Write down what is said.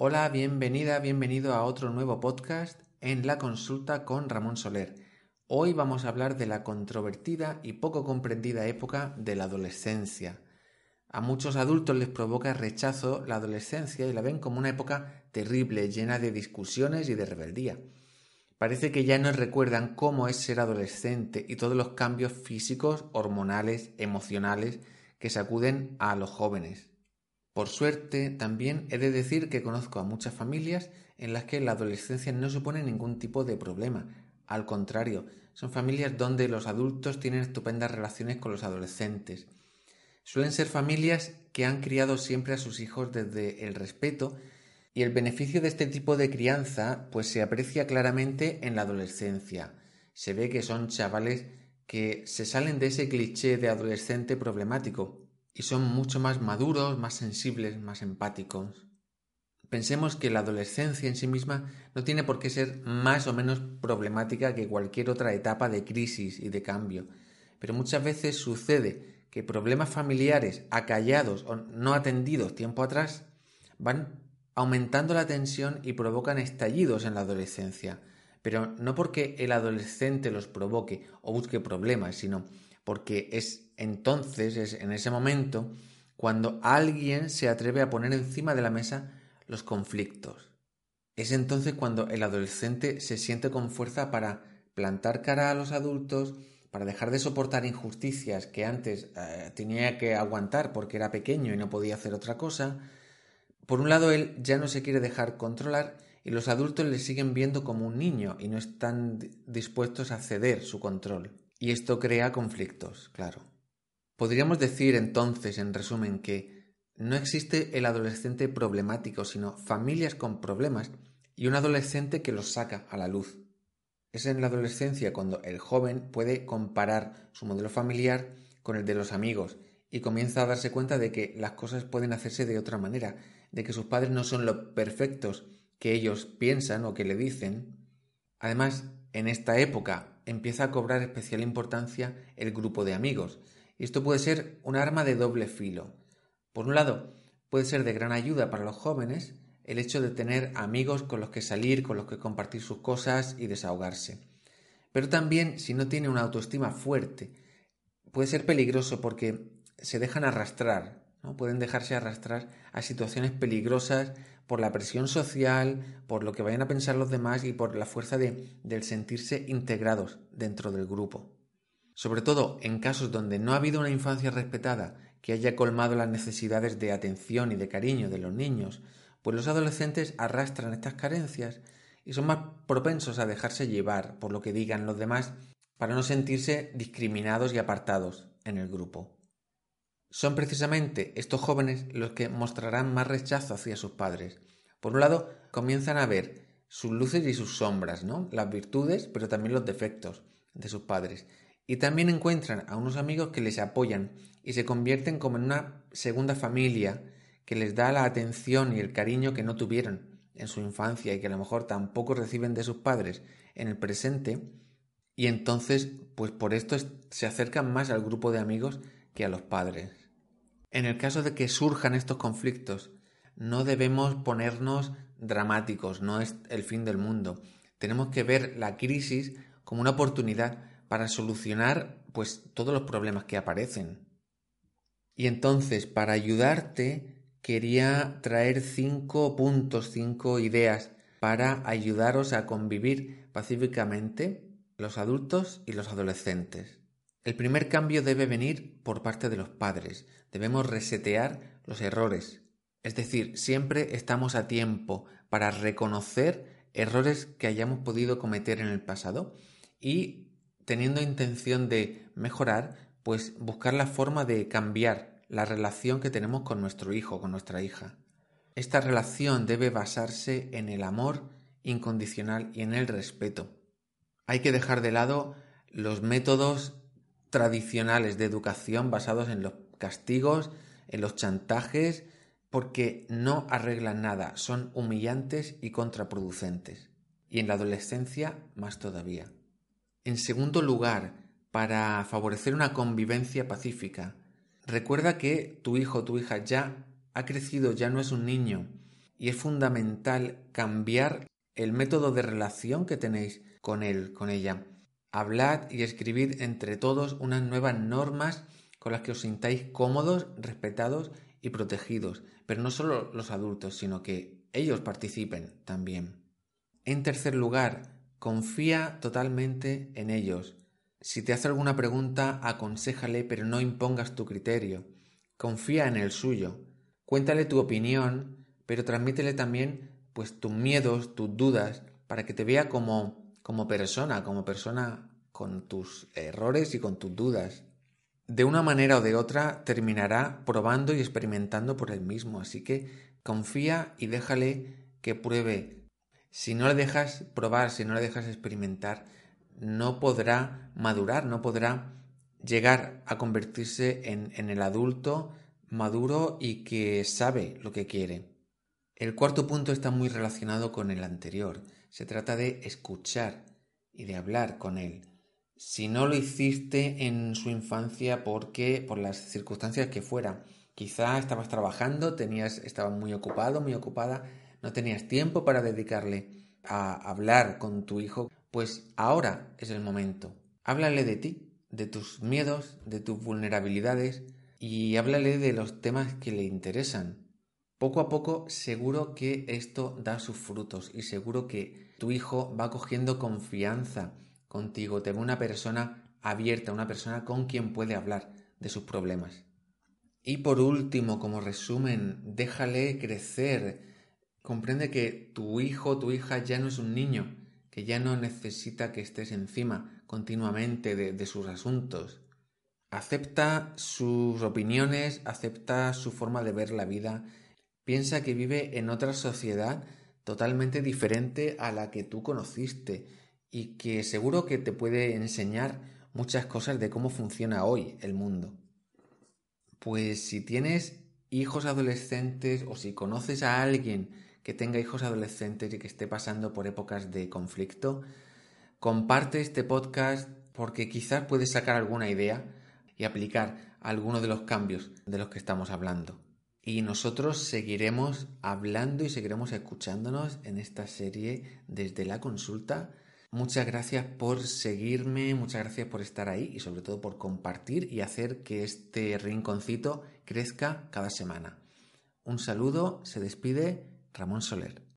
Hola, bienvenida, bienvenido a otro nuevo podcast en la consulta con Ramón Soler. Hoy vamos a hablar de la controvertida y poco comprendida época de la adolescencia. A muchos adultos les provoca rechazo la adolescencia y la ven como una época terrible, llena de discusiones y de rebeldía. Parece que ya no recuerdan cómo es ser adolescente y todos los cambios físicos, hormonales, emocionales que sacuden a los jóvenes. Por suerte, también he de decir que conozco a muchas familias en las que la adolescencia no supone ningún tipo de problema. Al contrario, son familias donde los adultos tienen estupendas relaciones con los adolescentes. Suelen ser familias que han criado siempre a sus hijos desde el respeto y el beneficio de este tipo de crianza pues se aprecia claramente en la adolescencia. Se ve que son chavales que se salen de ese cliché de adolescente problemático y son mucho más maduros, más sensibles, más empáticos. Pensemos que la adolescencia en sí misma no tiene por qué ser más o menos problemática que cualquier otra etapa de crisis y de cambio, pero muchas veces sucede que problemas familiares acallados o no atendidos tiempo atrás van aumentando la tensión y provocan estallidos en la adolescencia, pero no porque el adolescente los provoque o busque problemas, sino porque es entonces, es en ese momento, cuando alguien se atreve a poner encima de la mesa los conflictos. Es entonces cuando el adolescente se siente con fuerza para plantar cara a los adultos, para dejar de soportar injusticias que antes eh, tenía que aguantar porque era pequeño y no podía hacer otra cosa. Por un lado, él ya no se quiere dejar controlar y los adultos le siguen viendo como un niño y no están dispuestos a ceder su control. Y esto crea conflictos, claro. Podríamos decir entonces, en resumen, que no existe el adolescente problemático, sino familias con problemas y un adolescente que los saca a la luz. Es en la adolescencia cuando el joven puede comparar su modelo familiar con el de los amigos y comienza a darse cuenta de que las cosas pueden hacerse de otra manera, de que sus padres no son los perfectos que ellos piensan o que le dicen. Además, en esta época empieza a cobrar especial importancia el grupo de amigos. Y esto puede ser un arma de doble filo. Por un lado, puede ser de gran ayuda para los jóvenes el hecho de tener amigos con los que salir, con los que compartir sus cosas y desahogarse. Pero también, si no tiene una autoestima fuerte, puede ser peligroso porque se dejan arrastrar, ¿no? pueden dejarse arrastrar a situaciones peligrosas por la presión social, por lo que vayan a pensar los demás y por la fuerza de, del sentirse integrados dentro del grupo. Sobre todo en casos donde no ha habido una infancia respetada que haya colmado las necesidades de atención y de cariño de los niños, pues los adolescentes arrastran estas carencias y son más propensos a dejarse llevar por lo que digan los demás para no sentirse discriminados y apartados en el grupo. Son precisamente estos jóvenes los que mostrarán más rechazo hacia sus padres. Por un lado, comienzan a ver sus luces y sus sombras, ¿no? Las virtudes, pero también los defectos de sus padres. Y también encuentran a unos amigos que les apoyan y se convierten como en una segunda familia que les da la atención y el cariño que no tuvieron en su infancia y que a lo mejor tampoco reciben de sus padres en el presente. Y entonces, pues por esto se acercan más al grupo de amigos que a los padres. En el caso de que surjan estos conflictos, no debemos ponernos dramáticos, no es el fin del mundo. Tenemos que ver la crisis como una oportunidad para solucionar pues todos los problemas que aparecen. Y entonces, para ayudarte, quería traer cinco puntos, cinco ideas para ayudaros a convivir pacíficamente los adultos y los adolescentes. El primer cambio debe venir por parte de los padres. Debemos resetear los errores. Es decir, siempre estamos a tiempo para reconocer errores que hayamos podido cometer en el pasado y teniendo intención de mejorar, pues buscar la forma de cambiar la relación que tenemos con nuestro hijo, con nuestra hija. Esta relación debe basarse en el amor incondicional y en el respeto. Hay que dejar de lado los métodos tradicionales de educación basados en los castigos, en los chantajes, porque no arreglan nada, son humillantes y contraproducentes. Y en la adolescencia más todavía. En segundo lugar, para favorecer una convivencia pacífica, recuerda que tu hijo o tu hija ya ha crecido, ya no es un niño, y es fundamental cambiar el método de relación que tenéis con él, con ella. Hablad y escribid entre todos unas nuevas normas con las que os sintáis cómodos, respetados y protegidos, pero no solo los adultos, sino que ellos participen también. En tercer lugar, confía totalmente en ellos. Si te hace alguna pregunta, aconséjale, pero no impongas tu criterio. Confía en el suyo. Cuéntale tu opinión, pero transmítele también pues tus miedos, tus dudas, para que te vea como como persona, como persona con tus errores y con tus dudas. De una manera o de otra terminará probando y experimentando por él mismo, así que confía y déjale que pruebe. Si no le dejas probar, si no le dejas experimentar, no podrá madurar, no podrá llegar a convertirse en, en el adulto maduro y que sabe lo que quiere. El cuarto punto está muy relacionado con el anterior. Se trata de escuchar y de hablar con él. Si no lo hiciste en su infancia porque por las circunstancias que fuera, quizá estabas trabajando, tenías estabas muy ocupado, muy ocupada, no tenías tiempo para dedicarle a hablar con tu hijo, pues ahora es el momento. Háblale de ti, de tus miedos, de tus vulnerabilidades y háblale de los temas que le interesan. Poco a poco seguro que esto da sus frutos y seguro que tu hijo va cogiendo confianza contigo, te ve una persona abierta, una persona con quien puede hablar de sus problemas. Y por último, como resumen, déjale crecer. Comprende que tu hijo, tu hija ya no es un niño, que ya no necesita que estés encima continuamente de, de sus asuntos. Acepta sus opiniones, acepta su forma de ver la vida Piensa que vive en otra sociedad totalmente diferente a la que tú conociste y que seguro que te puede enseñar muchas cosas de cómo funciona hoy el mundo. Pues si tienes hijos adolescentes o si conoces a alguien que tenga hijos adolescentes y que esté pasando por épocas de conflicto, comparte este podcast porque quizás puedes sacar alguna idea y aplicar alguno de los cambios de los que estamos hablando. Y nosotros seguiremos hablando y seguiremos escuchándonos en esta serie desde la consulta. Muchas gracias por seguirme, muchas gracias por estar ahí y sobre todo por compartir y hacer que este rinconcito crezca cada semana. Un saludo, se despide Ramón Soler.